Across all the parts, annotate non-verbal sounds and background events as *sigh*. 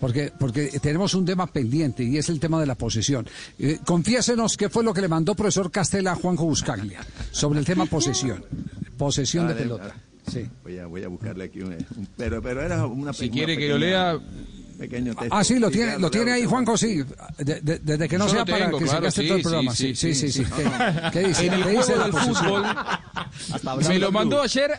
Porque, porque tenemos un tema pendiente y es el tema de la posesión. Eh, confiésenos qué fue lo que le mandó profesor Castela a Juanjo Buscaglia sobre el tema posesión. Posesión de pelota. Sí. Voy a, voy a buscarle aquí un, pero, pero era una Si quiere que lo lea pequeño texto. Ah, sí, lo tiene, lo tiene ahí Juanjo, sí. De- de- desde que no Yo sea lo para tengo, que se claro, gaste sí, todo el sí, programa. sí, Sí, sí, sí. sí. ¿Qué, qué dice? En el ¿Qué dice del fútbol me lo mandó ayer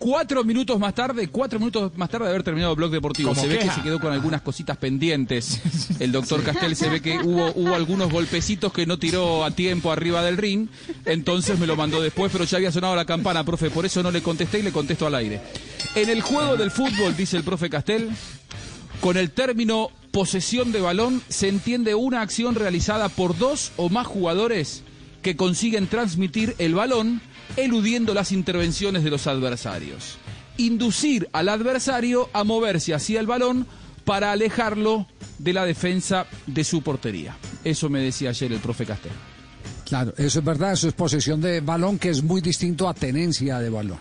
cuatro minutos más tarde, cuatro minutos más tarde de haber terminado el blog deportivo. Como Se ve que se quedó con algunas cositas pendientes. *laughs* El doctor Castel se ve que hubo, hubo algunos golpecitos que no tiró a tiempo arriba del ring. Entonces me lo mandó después, pero ya había sonado la campana, profe. Por eso no le contesté y le contesto al aire. En el juego del fútbol, dice el profe Castel, con el término posesión de balón se entiende una acción realizada por dos o más jugadores que consiguen transmitir el balón eludiendo las intervenciones de los adversarios. Inducir al adversario a moverse hacia el balón para alejarlo de la defensa de su portería. Eso me decía ayer el profe Castel. Claro, eso es verdad, eso es posesión de balón que es muy distinto a tenencia de balón.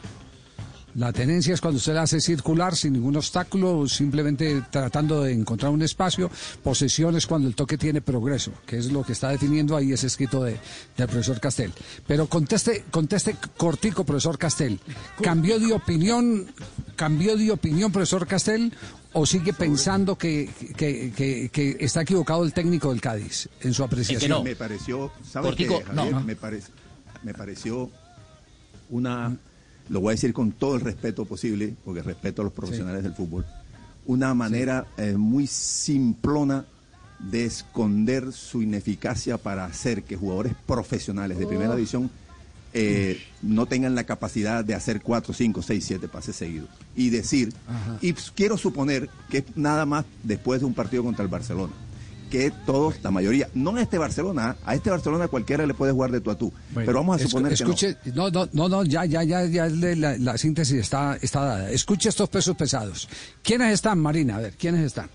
La tenencia es cuando usted la hace circular sin ningún obstáculo, simplemente tratando de encontrar un espacio. Posesión es cuando el toque tiene progreso, que es lo que está definiendo ahí ese escrito de, del profesor Castel. Pero conteste, conteste cortico, profesor Castel. ¿Cambió de opinión, cambió de opinión, profesor Castel, o sigue pensando que, que- que- que está equivocado el técnico del Cádiz en su apreciación? no. Me pareció, ¿sabes qué, Cortico, Javier? no. Me, parec- me pareció una, lo voy a decir con todo el respeto posible, porque respeto a los profesionales del fútbol, una manera eh, muy simplona de esconder su ineficacia para hacer que jugadores profesionales de primera división eh, no tengan la capacidad de hacer 4, 5, 6, 7 pases seguidos. Y decir, y quiero suponer que es nada más después de un partido contra el Barcelona, que todos, la mayoría, no a este Barcelona, a este Barcelona cualquiera le puede jugar de tú a tú, Bueno, pero vamos a suponer que no. escuche, no. No, no, no, ya, ya, ya, ya la síntesis está, está dada. Escuche estos pesos pesados. ¿Quiénes están, Marina? A ver, ¿quiénes están?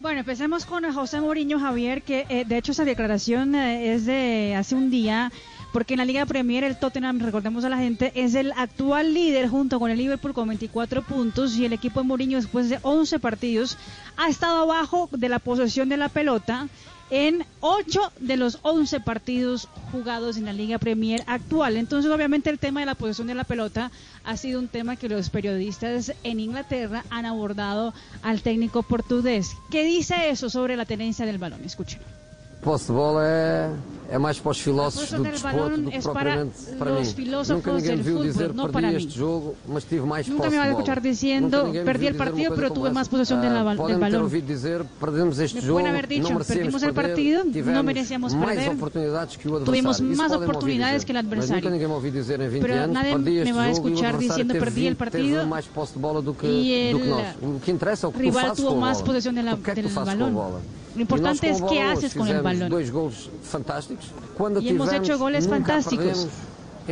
Bueno, empecemos con José Mourinho Javier, que eh, de hecho esa declaración eh, es de hace un día, porque en la Liga Premier el Tottenham, recordemos a la gente, es el actual líder junto con el Liverpool con 24 puntos y el equipo de Mourinho después de 11 partidos ha estado abajo de la posesión de la pelota en 8 de los 11 partidos jugados en la Liga Premier actual. Entonces, obviamente, el tema de la posesión de la pelota ha sido un tema que los periodistas en Inglaterra han abordado al técnico portugués. ¿Qué dice eso sobre la tenencia del balón? Escuchen. Posse de bola é, é mais para os filósofos A do posse del desporto balón do que es para propriamente para los mim. filósofos Nunca ninguém del me viu fútbol, dizer no perdi para este mí. jogo, mas tive mais Nunca posse me va a de bola. escuchar diciendo, Nunca ninguém me perdí viu el dizer uma partido, coisa pero como tuve essa. más posesión de la Ah, bal- podem del ter balón. ouvido dizer perdemos este Me jogo, pueden haber dicho, não merecemos perdimos el perder, partido, no tivemos merecíamos mais perder, oportunidades que o adversário. tuvimos Isso más podem-me ouvir oportunidades dizer. que el Mas adversario. nunca ninguém me ouviu dizer em 20 Pero anos nadie perdi este me va a jogo e o escuchar adversário diciendo, teve, perdí el vi- partido teve mais posse de bola do que, y do que el nós. O que interessa é o que tu rival fazes tuvo com a más bola. posesión de la- O que é que tu del fazes balón. com a bola? Lo importante es qué haces con el balón. Quando Y hemos hecho goles fantásticos.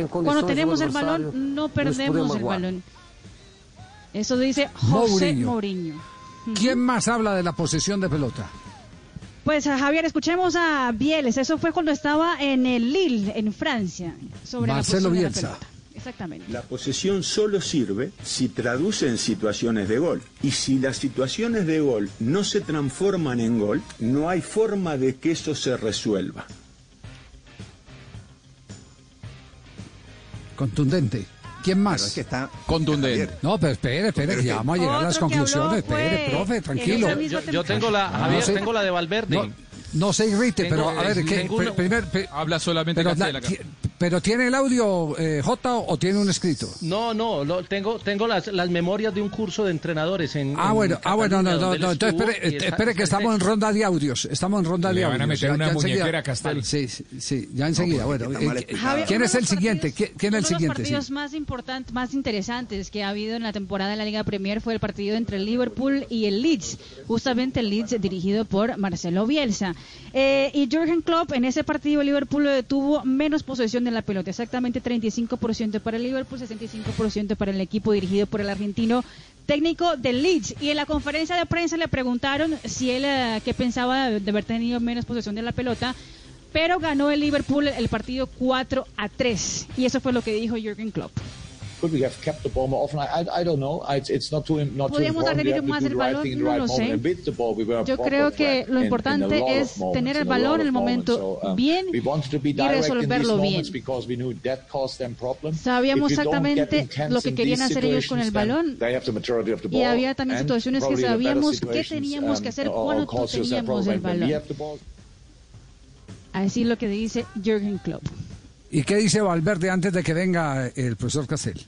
Cuando tenemos el balón, no perdemos el balón. Eso dice José Mourinho. Mourinho. ¿Quién más habla de la posesión de pelota? Pues a Javier, escuchemos a Bieles. Eso fue cuando estaba en el Lille, en Francia, sobre Marcelo la posesión de la Bielsa. pelota. Exactamente. La posesión solo sirve si traduce en situaciones de gol. Y si las situaciones de gol no se transforman en gol, no hay forma de que eso se resuelva. Contundente. ¿Quién Pero más? es que está Contundente. Javier, No, pero espere, espere, Pero que ya vamos a llegar a las conclusiones. Espere, profe, tranquilo. Yo, yo tengo la, No Javier, sé. tengo la de Valverde. No, no se irrite, Tengo- pero a ver, ¿qué? Primer- Habla solamente pero, Castel la- pero ¿tiene el audio eh, J o tiene un escrito? No, no, lo- tengo, tengo las, las memorias de un curso de entrenadores en. Ah, en bueno, ah, bueno, no, no, no, entonces espere, está- espere que estamos en ronda de audios, estamos en ronda de Le audios. van a meter una enseguida- muñequera a Castel. Sí, sí, sí, ya enseguida, No, bueno. eh. Javier, ¿Quién uno es de el siguiente? partidos- ¿Qui- ¿Quién es el uno siguiente? de los partidos Sí. más importantes, más interesantes que ha habido en la temporada de la Liga Premier fue el partido entre el Liverpool y el Leeds, justamente el Leeds dirigido por Marcelo Bielsa. Eh, y Jürgen Klopp en ese partido el Liverpool eh, tuvo menos posesión de la pelota, exactamente 35% para el Liverpool, 65% para el equipo dirigido por el argentino técnico del Leeds. Y en la conferencia de prensa le preguntaron si él eh, qué pensaba de haber tenido menos posesión de la pelota pero ganó el Liverpool el partido 4 a 3 y eso fue lo que dijo Jürgen Klopp. Could we have kept the ball more often? I, I, I don't know. I, it's not too not Podríamos have to más no lo sé. Yo creo que lo importante es tener el balón en el momento um, bien y resolverlo bien. because we knew that caused them problems. Sabíamos exactamente lo que querían hacer ellos con el balón. Y había también situaciones que sabíamos qué teníamos que um, hacer cuando teníamos el balón. Así lo que dice Jürgen Klopp. ¿Y qué dice Valverde antes de que venga el profesor Castel?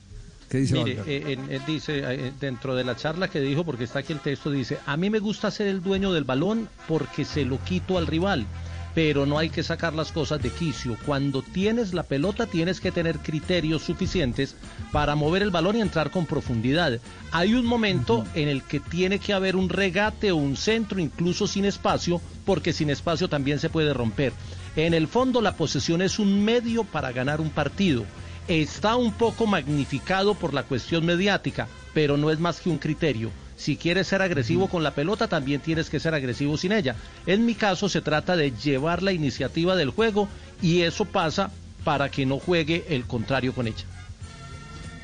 ¿Qué dice Mire, Valverde? eh, él dice, eh, dentro de la charla que dijo, porque está aquí el texto, dice, a mí me gusta ser el dueño del balón porque se lo quito al rival, pero no hay que sacar las cosas de quicio. Cuando tienes la pelota tienes que tener criterios suficientes para mover el balón y entrar con profundidad. Hay un momento en el que tiene que haber un regate o un centro, incluso sin espacio, porque sin espacio también se puede romper. En el fondo la posesión es un medio para ganar un partido está un poco magnificado por la cuestión mediática, pero no es más que un criterio. Si quieres ser agresivo con la pelota, también tienes que ser agresivo sin ella. En mi caso se trata de llevar la iniciativa del juego y eso pasa para que no juegue el contrario con ella.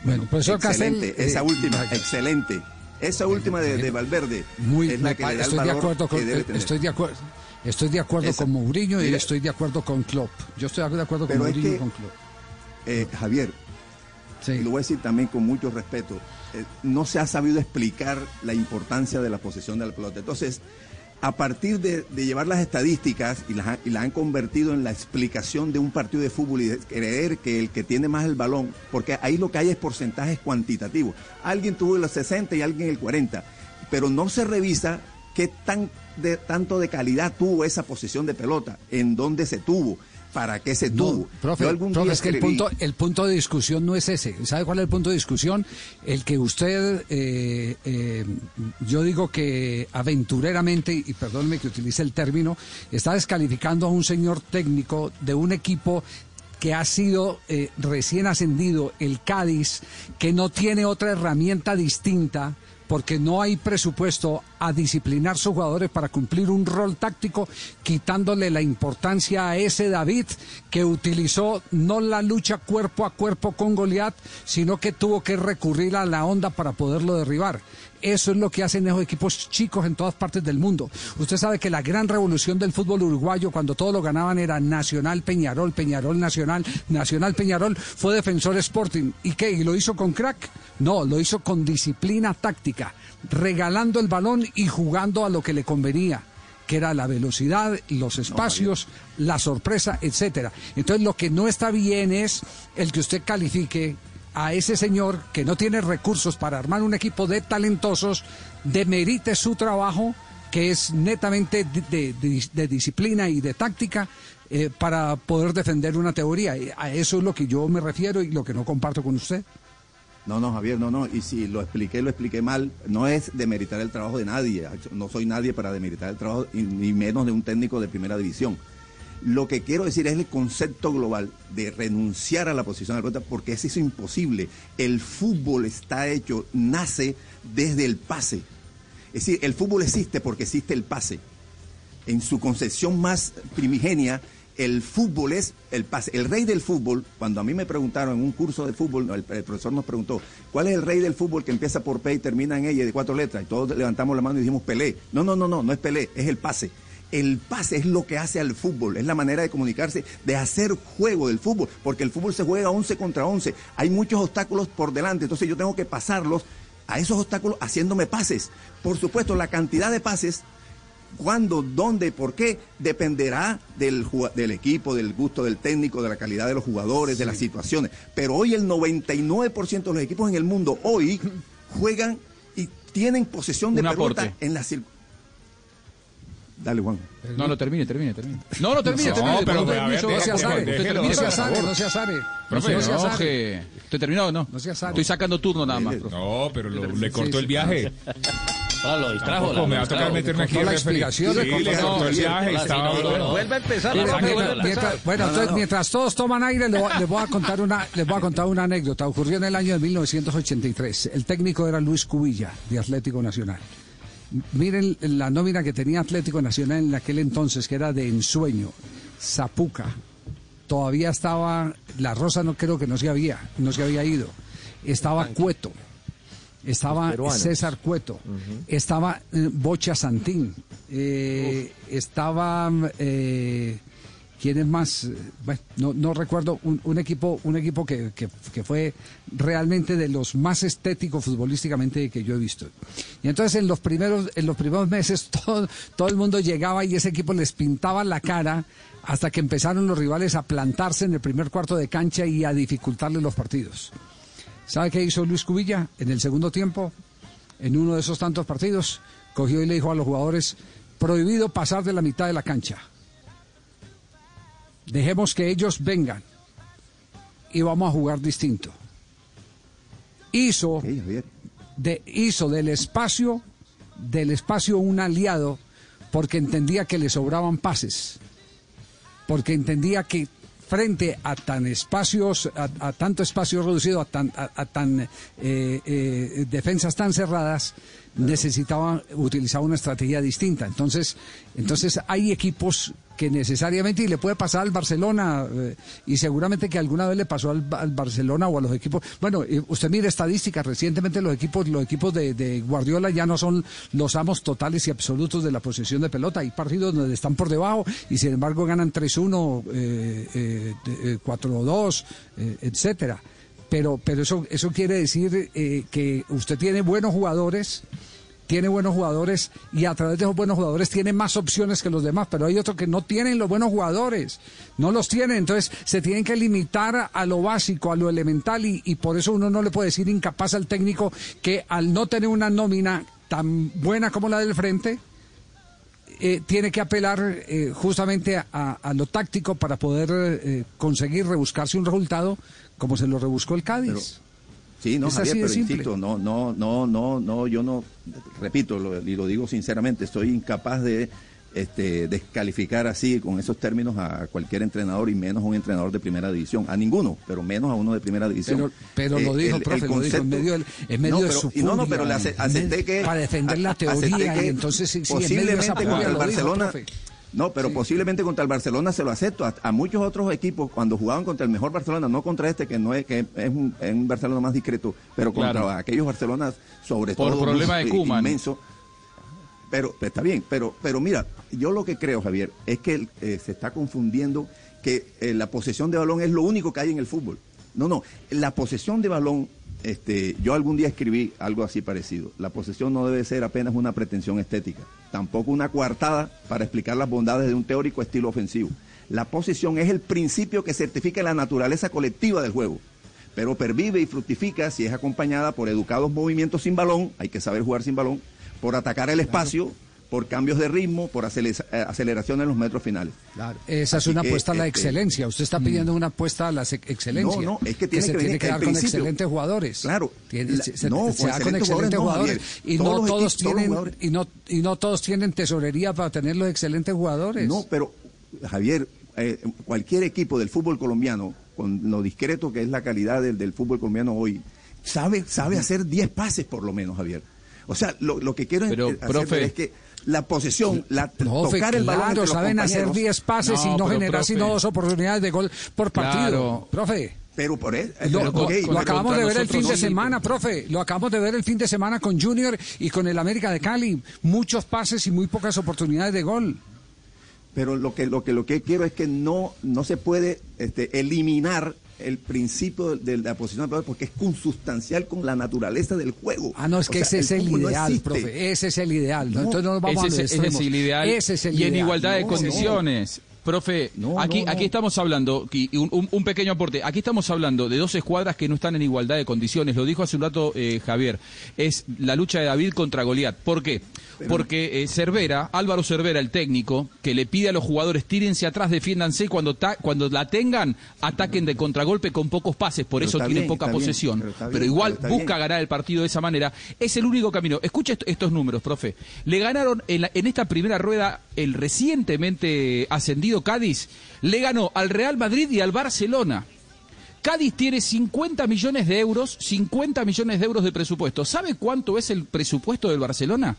Bueno, profesor Castel. excelente, eh, esa última, vaya. excelente. Esa última de, de Valverde Muy, es la que pa- le da el estoy de acuerdo con, que debe eh, tener. estoy de acuerdo. Estoy de acuerdo Esa- con Mourinho y Mira- estoy de acuerdo con Klopp. Yo estoy de acuerdo con Mourinho y que- con Klopp. Eh, Javier, Sí. y lo voy a decir también con mucho respeto, eh, no se ha sabido explicar la importancia de la posesión de la pelota. Entonces, a partir de, llevar las estadísticas y las, han convertido en la explicación de un partido de fútbol y de creer que el que tiene más el balón, porque ahí lo que hay es porcentajes cuantitativos. Alguien tuvo el 60 y alguien el 40, pero no se revisa qué tan de, tanto de calidad tuvo esa posesión de pelota, en dónde se tuvo, para qué se No, tuvo. profe, Yo algún profe, es que el punto, el punto de discusión no es ese. ¿Sabe cuál es el punto de discusión? El que usted, eh, eh, yo digo que aventureramente, y perdóneme que utilice el término, está descalificando a un señor técnico de un equipo que ha sido eh, recién ascendido, el Cádiz, que no tiene otra herramienta distinta porque no hay presupuesto a disciplinar sus jugadores para cumplir un rol táctico, quitándole la importancia a ese David que utilizó no la lucha cuerpo a cuerpo con Goliat, sino que tuvo que recurrir a la onda para poderlo derribar. Eso es lo que hacen esos equipos chicos en todas partes del mundo. Usted sabe que la gran revolución del fútbol uruguayo, cuando todo lo ganaban, era Nacional Peñarol, Peñarol Nacional, Nacional Peñarol, fue Defensor Sporting. ¿Y qué? ¿Y lo hizo con crack? No, lo hizo con disciplina táctica, regalando el balón y jugando a lo que le convenía que era la velocidad, los espacios, la sorpresa, etcétera. Entonces lo que no está bien es el que usted califique a ese señor que no tiene recursos para armar un equipo de talentosos, demerite su trabajo, que es netamente de, de- de- de disciplina y de táctica, eh, para poder defender una teoría. Y A eso es lo que yo me refiero y lo que no comparto con usted. No, no, Javier, no, no. Y si lo expliqué, lo expliqué mal. No es demeritar el trabajo de nadie. No soy nadie para demeritar el trabajo, ni menos de un técnico de primera división. Lo que quiero decir es el concepto global de renunciar a la posición de la pelota, porque eso es imposible. El fútbol está hecho, nace desde el pase. Es decir, el fútbol existe porque existe el pase. En su concepción más primigenia, el fútbol es el pase. El rey del fútbol, cuando a mí me preguntaron en un curso de fútbol, el, profesor nos preguntó, ¿cuál es el rey del fútbol que empieza por P y termina en ella de cuatro letras? Y todos levantamos la mano y dijimos Pelé. No, no, no, no, no es Pelé, es el pase. El pase es lo que hace al fútbol, es la manera de comunicarse, de hacer juego del fútbol, porque el fútbol se juega 11 contra 11. Hay muchos obstáculos por delante, entonces yo tengo que pasarlos a esos obstáculos haciéndome pases. Por supuesto, la cantidad de pases cuándo, dónde, por qué, dependerá del, del equipo, del gusto del técnico, de la calidad de los jugadores, de las situaciones. Pero hoy el 99% de los equipos en el mundo hoy *laughs* juegan y tienen posesión de Un pelota aporte. en la Dale, Juan. No, no, termine, termine, termine. No, no, termine, No, termine. pero no, a ver, termine, no se termine, no se favor. no se. Profe, No se enoje. ¿Estoy terminado o no? No se azare. Estoy sacando turno nada más, profe. No, pero lo- le cortó sí. el viaje. *laughs* Lo distrajo. Tampoco la- me va a tocar meterme aquí la explicación, Sí, le cortó el viaje. Vuelve a empezar, bueno, entonces, mientras todos toman aire, les voy a contar una, les voy a contar una anécdota. Ocurrió en el año de 1983. El técnico era Luis Cubilla, de Atlético Nacional. Miren la nómina que tenía Atlético Nacional en aquel entonces, que era de ensueño, Zapuca. Todavía estaba, la Rosa no creo que no se había, no se había ido. estaba Cueto, estaba. César Cueto, estaba eh, Bocha Santín, eh, estaba eh, quién es más, bueno, no, no recuerdo un, un equipo, un equipo que, que- que fue realmente de los más estéticos futbolísticamente que yo he visto. Y entonces en los primeros, en los primeros meses *laughs* todo, todo el mundo llegaba y ese equipo les pintaba la cara hasta que empezaron los rivales a plantarse en el primer cuarto de cancha y a dificultarle los partidos. ¿Sabe qué hizo Luis Cubilla en el segundo tiempo? En uno de esos tantos partidos, cogió y le dijo a los jugadores, prohibido pasar de la mitad de la cancha. Dejemos que ellos vengan y vamos a jugar distinto. Hizo, de, hizo del espacio, del espacio un aliado porque entendía que le sobraban pases, porque entendía que frente a tan espacios, a, tanto espacio reducido, a tan, a, a tan eh, eh, defensas tan cerradas, necesitaba utilizar una estrategia distinta. Entonces, entonces hay equipos que necesariamente, y le puede pasar al Barcelona, eh, y seguramente que alguna vez le pasó al, Barcelona o a los equipos. Bueno, eh, usted mire estadísticas, recientemente los equipos, los equipos de, de Guardiola ya no son los amos totales y absolutos de la posesión de pelota. Hay partidos donde están por debajo y sin embargo ganan 3-1, eh, eh, de- eh, 4-2, eh, etcétera. Pero, pero eso, eso quiere decir eh, que usted tiene buenos jugadores, tiene buenos jugadores y a través de esos buenos jugadores tiene más opciones que los demás, pero hay otros que no tienen los buenos jugadores, no los tienen, entonces se tienen que limitar a lo básico, a lo elemental y, por eso uno no le puede decir incapaz al técnico que al no tener una nómina tan buena como la del frente, eh, tiene que apelar eh, justamente a, a lo táctico para poder eh, conseguir rebuscarse un resultado como se lo rebuscó el Cádiz. Sí, no, Es Javier, así de pero simple. insisto, no, no, no, no, no, yo no, repito, lo, y lo digo sinceramente, estoy incapaz de este, descalificar así, con esos términos, a cualquier entrenador y menos a un entrenador de primera división, a ninguno, pero menos a uno de primera división. Pero, pero lo Eh, dijo, el- profe, el lo dijo en concepto- medio, del- en medio No, de pero- su y no, no, pero le acepté que... Para defender la teoría, y entonces sí, sí, en medio de esa posiblemente furia contra el lo dijo, Barcelona... profe. No, pero posiblemente contra el Barcelona se lo acepto. A, a muchos otros equipos, cuando jugaban contra el mejor Barcelona, no contra este, que no es que es un, es un Barcelona más discreto, pero contra Claro. aquellos Barcelonas, sobre Por todo. problema de muy, Koeman. Inmenso. Pero está bien, pero, pero mira, yo lo que creo, Javier, es que eh, se está confundiendo que eh, la posesión de balón es lo único que hay en el fútbol. No, no, la posesión de balón, este, yo algún día escribí algo así parecido. La posesión no debe ser apenas una pretensión estética, tampoco una coartada para explicar las bondades de un teórico estilo ofensivo. La posesión es el principio que certifica la naturaleza colectiva del juego pero pervive y fructifica si es acompañada por educados movimientos sin balón, hay que saber jugar sin balón, por atacar el espacio, por cambios de ritmo, por eh, aceleración en los metros finales. Esa es una que, apuesta a la este, excelencia. Usted está pidiendo una apuesta a la ex- excelencia. No, no, es que tiene se que tiene que dar con excelentes jugadores. Claro. Tiene- La- se, se- no, se con da con excelentes jugadores Y Javier. no Todos tienen y no y no todos tienen tesorería para tener los excelentes jugadores. No, pero Javier, eh, cualquier equipo del fútbol colombiano, con lo discreto que es la calidad del, del fútbol colombiano hoy, sabe, sabe hacer 10 pases por lo menos, Javier. O sea, lo, lo que quiero Pero, eh, hacer profe. es que la posesión, la, Profe, tocar el balón claro, saben hacer compañeros- 10 pases y No, no generar profe. sino dos oportunidades de gol por partido. Claro. Profe. Pero por eso, Lo, acabamos de ver el fin de no, semana, profe. Lo acabamos de ver el fin de semana con Junior y con el América de Cali. Muchos pases y muy pocas oportunidades de gol. pero lo que lo que lo que quiero es que no no se puede este, eliminar el principio de, la posición de pelota porque es consustancial con la naturaleza del juego. Ah, no, es O que sea, ese es el no ideal, existe. profe. Ese es el ideal. ¿no? No, Entonces no nos vamos ese, a los ese es el ideal. Ese es el y en ideal. igualdad de No, condiciones. Profe, No, aquí, no, no. aquí estamos hablando, y un, pequeño aporte, aquí estamos hablando de dos escuadras que no están en igualdad de condiciones, lo dijo hace un rato eh, Javier, es la lucha de David contra Goliat. ¿Por qué? Porque eh, Cervera, Álvaro Cervera, el técnico, que le pide a los jugadores tírense atrás, defiéndanse y cuando, ta- cuando la tengan, ataquen de contragolpe con pocos pases, por Pero eso bien, poca bien, posesión, pero igual busca bien. ganar el partido de esa manera, es el único camino. Escucha est- estos números, profe. Le ganaron en, la- en esta primera rueda el recientemente ascendido Cádiz, le ganó al Real Madrid y al Barcelona. Cádiz tiene 50 millones de euros, 50 millones de euros de presupuesto. ¿Sabe cuánto es el presupuesto del Barcelona?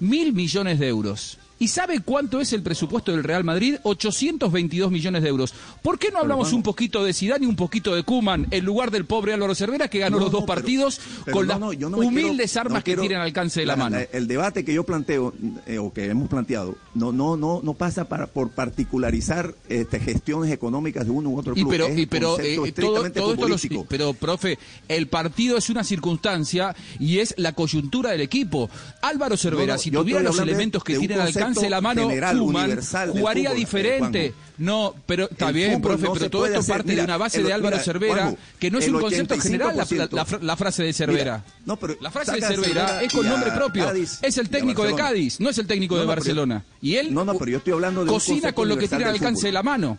Mil millones de euros. ¿Y sabe cuánto es el presupuesto del Real Madrid? 822 millones de euros. ¿Por qué no hablamos un poquito de Zidane y un poquito de Kuman en lugar del pobre Álvaro Cervera que ganó No, los dos no, partidos pero con no, las humildes quiero- armas que tienen al alcance de la, mano? El debate que yo planteo eh, o que hemos planteado no no no no pasa para por particularizar este, gestiones económicas de uno u otro Y club. pero, es y pero eh, todo, estrictamente todo esto lo- futbolístico. pero profe, el partido es una circunstancia y es la coyuntura del equipo. Álvaro Cervera, si tuviera los elementos que de un tiene al alcance de la mano, general, jugaría fútbol, eh, diferente. Juanjo. no, pero está bien, profe, no pero todo esto hacer. parte Mira, de una base el- de Álvaro mira, Cervera, Juanjo, que no es un concepto general la, 85%. la fra- la frase de Cervera. Mira, no, pero la frase de Cervera es con nombre propio. Cádiz es el técnico de. Cádiz, no es el técnico No, de yo- Barcelona. y él No, no, pero yo estoy hablando de cocina con lo que tiene al alcance de la mano.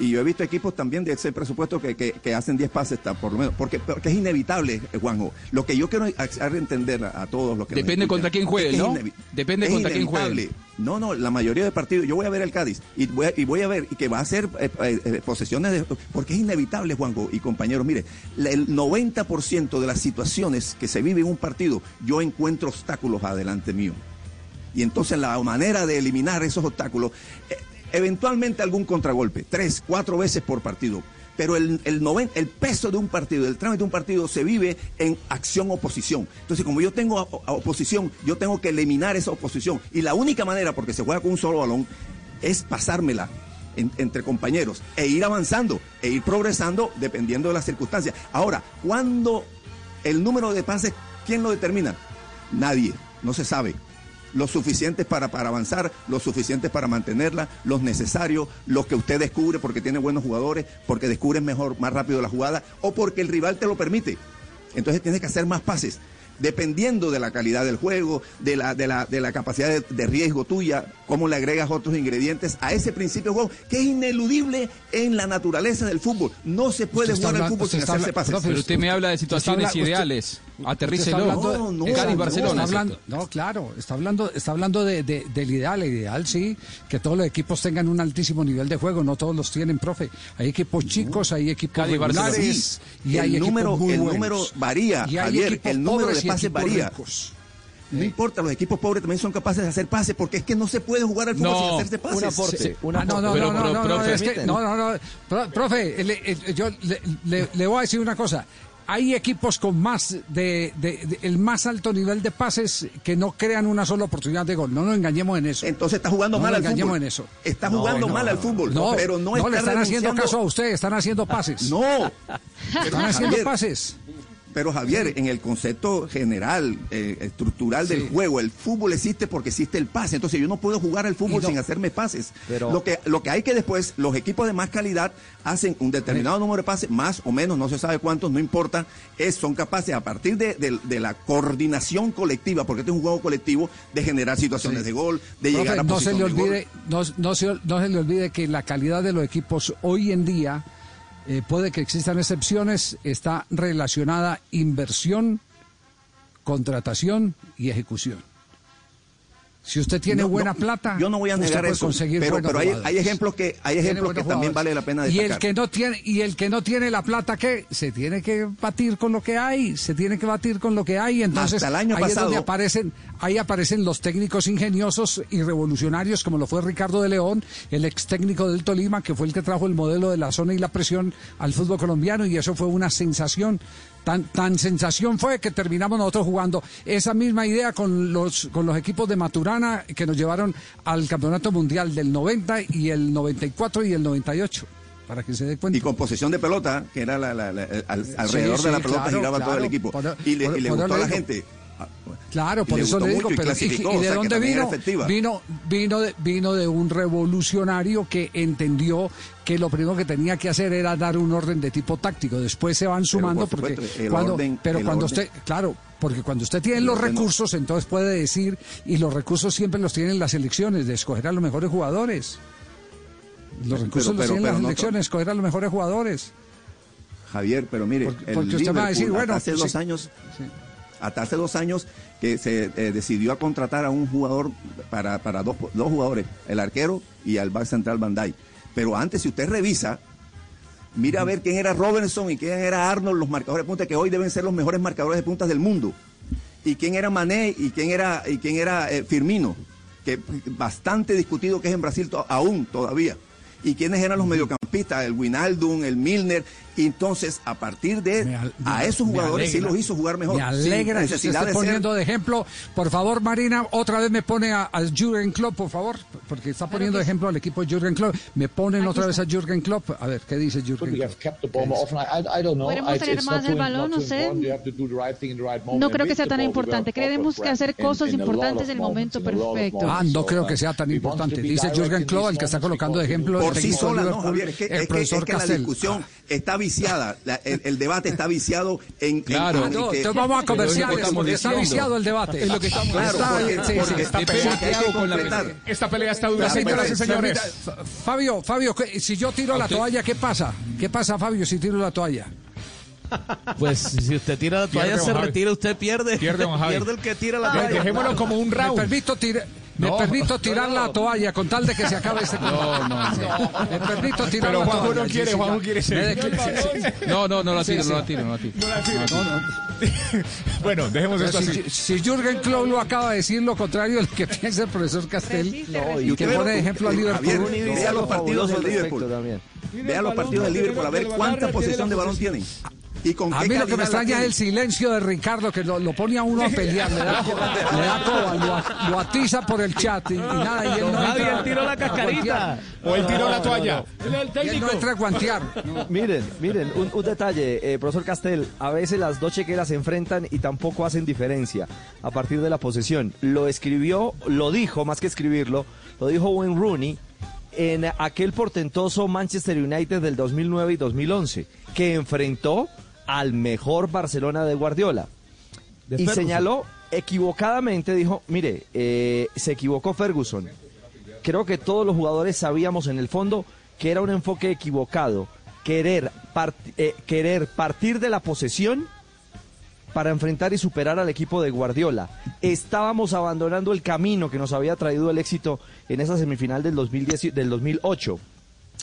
Y yo he visto equipos también de ese presupuesto que, que, que hacen 10 pases, por lo menos, porque, porque es inevitable, eh, Juanjo. Lo que yo quiero hacer entender a, a todos los que Depende contra quién es juegue, que ¿no? Depende es contra quién juegue. No, no, la mayoría de partidos, yo voy a ver el Cádiz y voy a, y voy a ver y que va a ser eh, eh, posesiones de... Porque es inevitable, Juanjo y compañeros. Mire, el 90% de las situaciones que se vive en un partido, yo encuentro obstáculos adelante mío. Y entonces la manera de eliminar esos obstáculos, eh, eventualmente algún contragolpe, tres, cuatro veces por partido. Pero el, el, peso de un partido, el trámite de un partido se vive en acción-oposición. Entonces, como yo tengo oposición, yo tengo que eliminar esa oposición. Y la única manera, porque se juega con un solo balón, es pasármela en- entre compañeros e ir avanzando, e ir progresando dependiendo de las circunstancias. Ahora, cuando el número de pases, ¿quién lo determina? Nadie, no se sabe. Los suficientes para, para avanzar, los suficientes para mantenerla, los necesarios, los que usted descubre porque tiene buenos jugadores, porque descubres mejor, más rápido la jugada, o porque el rival te lo permite. Entonces tienes que hacer más pases. Dependiendo de la calidad del juego, de la, de la, de la capacidad de, de riesgo tuya, cómo le agregas otros ingredientes a ese principio de juego, que es ineludible en la naturaleza del fútbol. No se puede Usted jugar al fútbol sin hacerse pases. Pero usted me habla de situaciones habla- ideales. usted Aterrícelo. No, no, en Cádiz, no, Barcelona. Está hablando, no, claro, está hablando, está hablando de, de- del ideal. El ideal, sí, que todos los equipos tengan un altísimo nivel de juego. No todos los tienen, profe. Hay equipos chicos, hay equipos Cádiz, Barcelona. regulares Sí, y hay el equipos número- muy el buenos. número varía, Y hay Javier, equipos el número pobres de y pases varía. ricos. No importa, los equipos pobres también son capaces de hacer pases porque es que no se puede jugar al fútbol No, sin hacerse pases. Un aporte, Sí. un Ah, no, aporte. no, Pero, no, no, pero, no, no, profe, es que- no, no, no, profe, le- yo le, le- le voy a decir una cosa. Hay equipos con más de, de- de- el más alto nivel de pases que no crean una sola oportunidad de gol. No nos engañemos en eso. Entonces está jugando No mal nos al engañemos fútbol. en eso. Está jugando mal al fútbol, No, pero no, está le están haciendo caso a usted, están haciendo pases. No. Están haciendo pases. Pero Javier, en el concepto general, eh, estructural del juego, el fútbol existe porque existe el pase. Entonces yo no puedo jugar al fútbol no- sin hacerme pases. Pero- Lo, que, lo que hay que después, los equipos de más calidad hacen un determinado número de pases, más o menos, no se sabe cuántos, no importa, es, son capaces a partir de, de- de la coordinación colectiva, porque este es un juego colectivo, de generar situaciones Sí. de gol, de Profe, llegar a no se le de gol. olvide, no, no se, no se le olvide que la calidad de los equipos hoy en día eh, puede que existan excepciones, está relacionada inversión, contratación y ejecución. Si usted tiene No, buena no, plata, yo no voy a negar eso, conseguir pero, pero hay, hay ejemplos que hay ejemplos que también vale la pena y destacar. el que no tiene y el que no tiene la plata qué se tiene que batir con lo que hay se tiene que batir con lo que hay. Entonces Hasta el año ahí es donde pasado- aparecen ahí aparecen los técnicos ingeniosos y revolucionarios como lo fue Ricardo de León el ex técnico del Tolima que fue el que trajo el modelo de la zona y la presión al fútbol colombiano y eso fue una sensación tan tan sensación fue que terminamos nosotros jugando esa misma idea con los con los equipos de Maturana que nos llevaron al campeonato mundial del 90 y el 94 y el 98 para que se dé cuenta y con posesión de pelota, que era la, la- la- al- alrededor sí, de la pelota claro, giraba todo el equipo. Por- y le, por- y le gustó a la gente. Ah, Claro, por eso le digo, pero ¿y, de dónde vino? Vino, vino de, vino de un revolucionario que entendió que lo primero que tenía que hacer era dar un orden de tipo táctico. Después se van sumando por porque cuando, orden- pero cuando orden. usted, claro, porque cuando usted tiene los no. recursos, entonces puede decir y los recursos siempre los tienen las elecciones de escoger a los mejores jugadores. Los Pero- recursos los tienen las no elecciones, escoger a los mejores jugadores. Javier, pero mire, Porque- el porque usted va a decir, bueno, hace sí. dos años, Sí. Hasta hace dos años que se eh, decidió a contratar a un jugador para, para dos, dos jugadores, el arquero y al back central Bandai. Pero antes, si usted revisa, mira a ver quién era Robertson y quién era Arnold, los marcadores de punta que hoy deben ser los mejores marcadores de puntas del mundo. Y quién era Mané y quién era y quién era eh, Firmino. que bastante discutido que es en Brasil to- aún todavía. ¿Y quiénes eran los mediocampistas? El Winaldum, el Milner. Y entonces, a partir de a esos jugadores sí los hizo jugar mejor. Me alegra que usted necesidad esté de ser poniendo de ejemplo. Por favor, Marina, otra vez me pone a, a Jürgen Klopp, por favor, porque está poniendo de ejemplo al equipo de Jürgen Klopp. Me ponen otra vez a Jürgen Klopp. A ver, ¿qué dice Jürgen Klopp? Podemos tener más el balón, no sé. No And creo que sea tan importante. Creemos que hacer cosas importantes en el momento perfecto. Ah, no creo que sea tan importante. be Dice Jürgen Klopp, el que está colocando de ejemplo por sí sola, no, Javier, es que, el profesor es que la discusión está viciada, la- el, el debate está viciado en... en- Claro. en No, que- entonces vamos a comerciales, porque está viciado el debate. Es lo que estamos Claro, Está- porque, sí, sí, porque- está porque peleado. que completar. Esta pelea está dura, señoras y señores. Fabio, Fabio, ¿qué- si yo tiro la toalla, ¿qué pasa? ¿Qué pasa, Fabio, si tiro la toalla? Pues si usted tira la toalla, Pierde, se retira, usted pierde. Pierde. *laughs* Pierde el que tira la toalla. dejémoslo como un Me round. permito, tira- me No. permito *laughs* tirar la toalla con tal de que se acabe este *laughs* No, no, no. Me permito tirar Pero la Juanjo toalla. no quiere, Juanjo quiere ser. *laughs* No, no, no la tiro, no la tiro, no la tiro. No la tire. Bueno, dejemos esto Si, así. si Jürgen Klopp lo acaba de decir lo contrario del que piensa el profesor Castel, y que pone de ejemplo a Javier, Liverpool. vea los partidos del Liverpool. Vea los partidos del Liverpool a ver cuánta posesión de balón tienen. Y con A mí lo que me extraña es el silencio de Ricardo, que lo, lo pone a uno a pelear, le da, le da coba, lo, atiza por el chat y, y nada, y él no entra él tiró la cascarita. O él tiró la toalla. él no entra a guantear. Miren, miren, un, un detalle, eh, profesor Castel, a veces las dos chequeras se enfrentan y tampoco hacen diferencia a partir de la posesión. Lo escribió, lo dijo, más que escribirlo, lo dijo Wayne Rooney en aquel portentoso Manchester United del 2009 y 2011, que enfrentó al mejor Barcelona de Guardiola. De y Ferguson. señaló equivocadamente, dijo, mire, eh, se equivocó Ferguson. Creo que todos los jugadores sabíamos en el fondo que era un enfoque equivocado. Querer, part- eh, querer partir de la posesión para enfrentar y superar al equipo de Guardiola. Estábamos abandonando el camino que nos había traído el éxito en esa semifinal del, 2010, y- del 2008.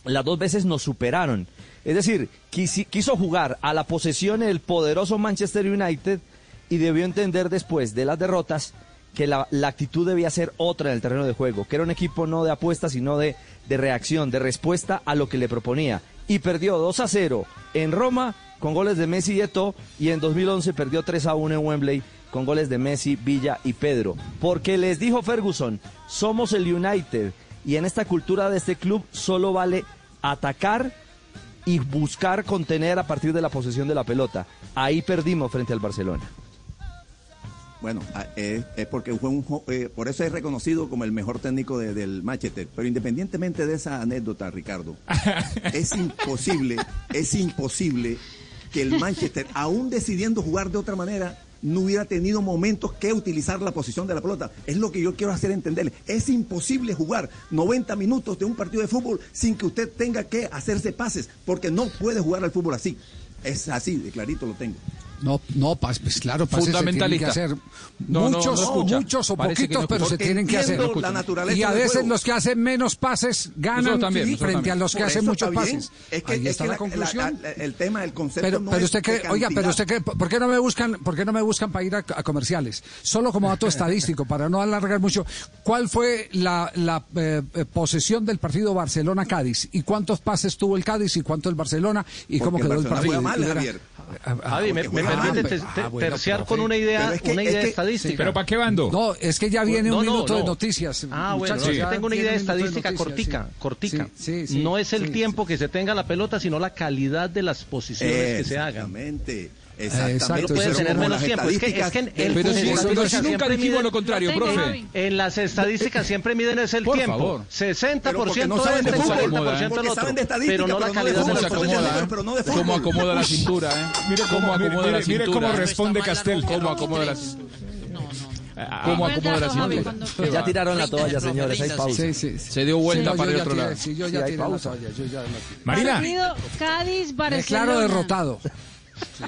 Las dos veces nos superaron. Es decir, quiso jugar a la posesión el poderoso Manchester United y debió entender después de las derrotas que la, actitud debía ser otra en el terreno de juego, que era un equipo no de apuesta, sino de, de reacción, de respuesta a lo que le proponía. Y perdió 2 a 0 en Roma con goles de Messi y Eto'o, y en 2011 perdió 3 a 1 en Wembley con goles de Messi, Villa y Pedro. Porque les dijo Ferguson, somos el United, y en esta cultura de este club solo vale atacar y buscar contener a partir de la posesión de la pelota. Ahí perdimos frente al Barcelona. Bueno, ah, es, es porque fue un, eh, por eso es reconocido como el mejor técnico de- del Manchester. Pero independientemente de esa anécdota, Ricardo, *laughs* es imposible, es imposible que el Manchester, aún decidiendo jugar de otra manera, no hubiera tenido momentos que utilizar la posición de la pelota. Es lo que yo quiero hacer entender. Es imposible jugar 90 minutos de un partido de fútbol sin que usted tenga que hacerse pases, porque no puede jugar al fútbol así. Es así, de clarito lo tengo. No, no, pues claro, pases se tienen que Fundamentalista. hacer No, no, muchos, no muchos o Parece poquitos, no pero se tienen que hacer. entiendo la naturaleza Y a veces los que hacen menos pases ganan también, frente también. a los que Por hacen muchos pases. Es que, Ahí es está que la, la- conclusión. la- la- el tema, el concepto pero, no pero usted que, oiga, pero usted que, ¿por qué no me buscan, por qué no me buscan para ir a, a comerciales? Solo como dato *laughs* estadístico, para no alargar mucho, ¿cuál fue la, la, eh, posesión del partido Barcelona-Cádiz? ¿Y cuántos pases tuvo el Cádiz y cuánto el Barcelona? ¿Y cómo Porque quedó el partido? mal, Javier. Ah, ah, Javi, me, porque me mal, permite pues. te- Ah, bueno, terciar profe. con una idea, es que- una es idea que- estadística. ¿Pero para qué bando? No, es que ya viene No, un no, minuto de no. noticias. Ah, bueno, muchachos, yo ya tengo una idea de estadística noticias, cortica, sí. cortica. Sí, sí, sí, no es el sí, tiempo que se tenga la pelota, sino la calidad de las posiciones que se hagan. Exactamente. Exacto, Exactamente. No pueden eso tener como menos tiempo. Es que, es que en Pero las si, si nunca siempre dijimos miden- lo contrario, tengo, profe. En las estadísticas siempre miden es el Por tiempo. favor. 60% Pero porque no saben de este, fútbol, 40% porque del saben otro. de estadística, Pero no la no calidad de ¿Cómo fútbol, porque acomoda? pero no de ¿Cómo fútbol. acomoda la cintura? eh? Mire ¿Cómo cómo, acomoda la mire- mire cintura? cómo responde Castel. ¿Cómo acomoda la cintura? ¿Cómo Buen acomoda la cintura? cuando- Ya tiraron la toalla, señores, hay pausa. Sí, sí, sí. Se dio vuelta Sí, para el otro tiré, lado. Sí, yo ya hay tiré la pausa. toalla. Yo ya la- Marina, Partido Cádiz-Barcelona. Declaro derrotado.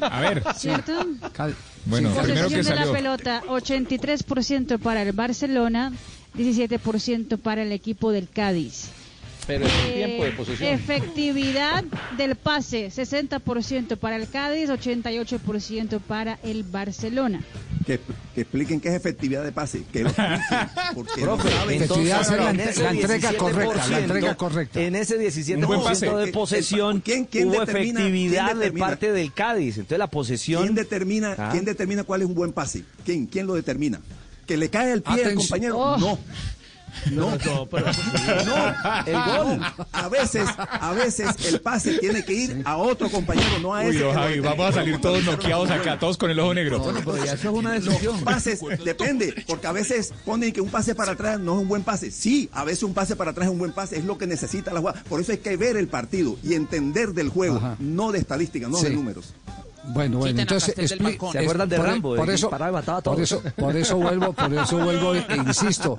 A ver. ¿Cierto? Cal- Bueno, Sí, primero que de la pelota, 83% para el Barcelona, 17% para el equipo del Cádiz. Pero es Eh, tiempo de posesión. Efectividad del pase, 60% para el Cádiz, 88% para el Barcelona. Que, que expliquen qué es efectividad de pase. Que lo expliquen, *laughs* porque no Profe, saben. Efectividad entonces, es la la entrega 17%, correcta, la entrega correcta. En ese 17% Un buen pase. de posesión ¿Quién- quién hubo determina- efectividad quién de determina? parte del Cádiz. Entonces la posesión... ¿Quién determina, Ah. ¿Quién determina cuál es un buen pase? ¿Quién, quién lo determina? ¿Que le cae el pie al Atención. compañero? Oh. No. No, No, pero- no, el gol. A veces, a veces el pase tiene que ir a otro compañero, no a Uy, ese. no, lo Javi, vamos a salir todos noqueados acá, todos con el ojo negro. pero ya eso es una decisión. Los pases, depende, porque a veces ponen que un pase para atrás no es un buen pase. Sí, a veces un pase para atrás es un buen pase, es lo que necesita la jugada. Por eso hay que ver el partido y entender del juego, Ajá. no de estadística, no Sí. de números. Bueno, bueno, entonces expli-. ¿Se acuerdan de por- Rambo? Por eso, disparaba y mataba a por todos. eso, por eso vuelvo, por eso vuelvo *laughs* e insisto,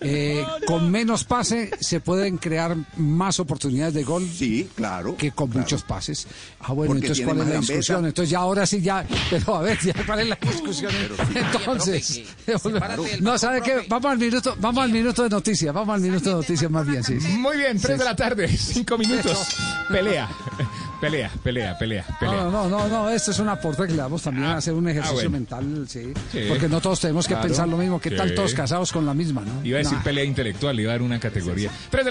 eh, con menos pase se pueden crear más oportunidades de gol Sí, claro. que con claro. muchos pases. Ah, bueno, Porque entonces ¿cuál es la discusión? Entonces ya ahora sí ya, pero a ver, ya cuál es la discusión. Entonces, *laughs* no sabe qué, vamos al minuto, vamos al minuto de noticias, vamos al minuto de noticias más bien, sí. sí. Muy bien, 3 de la tarde, *laughs* 5 minutos. Pelea, pelea, pelea, pelea, pelea. No, no, no, no, esto es una aporte que le damos también a hacer un ejercicio bueno. mental, sí, Sí. porque no todos tenemos que Claro. pensar lo mismo, que Sí. tal todos casados con la misma, ¿no? Iba a decir Nah. pelea intelectual, iba a dar una categoría. 3 de la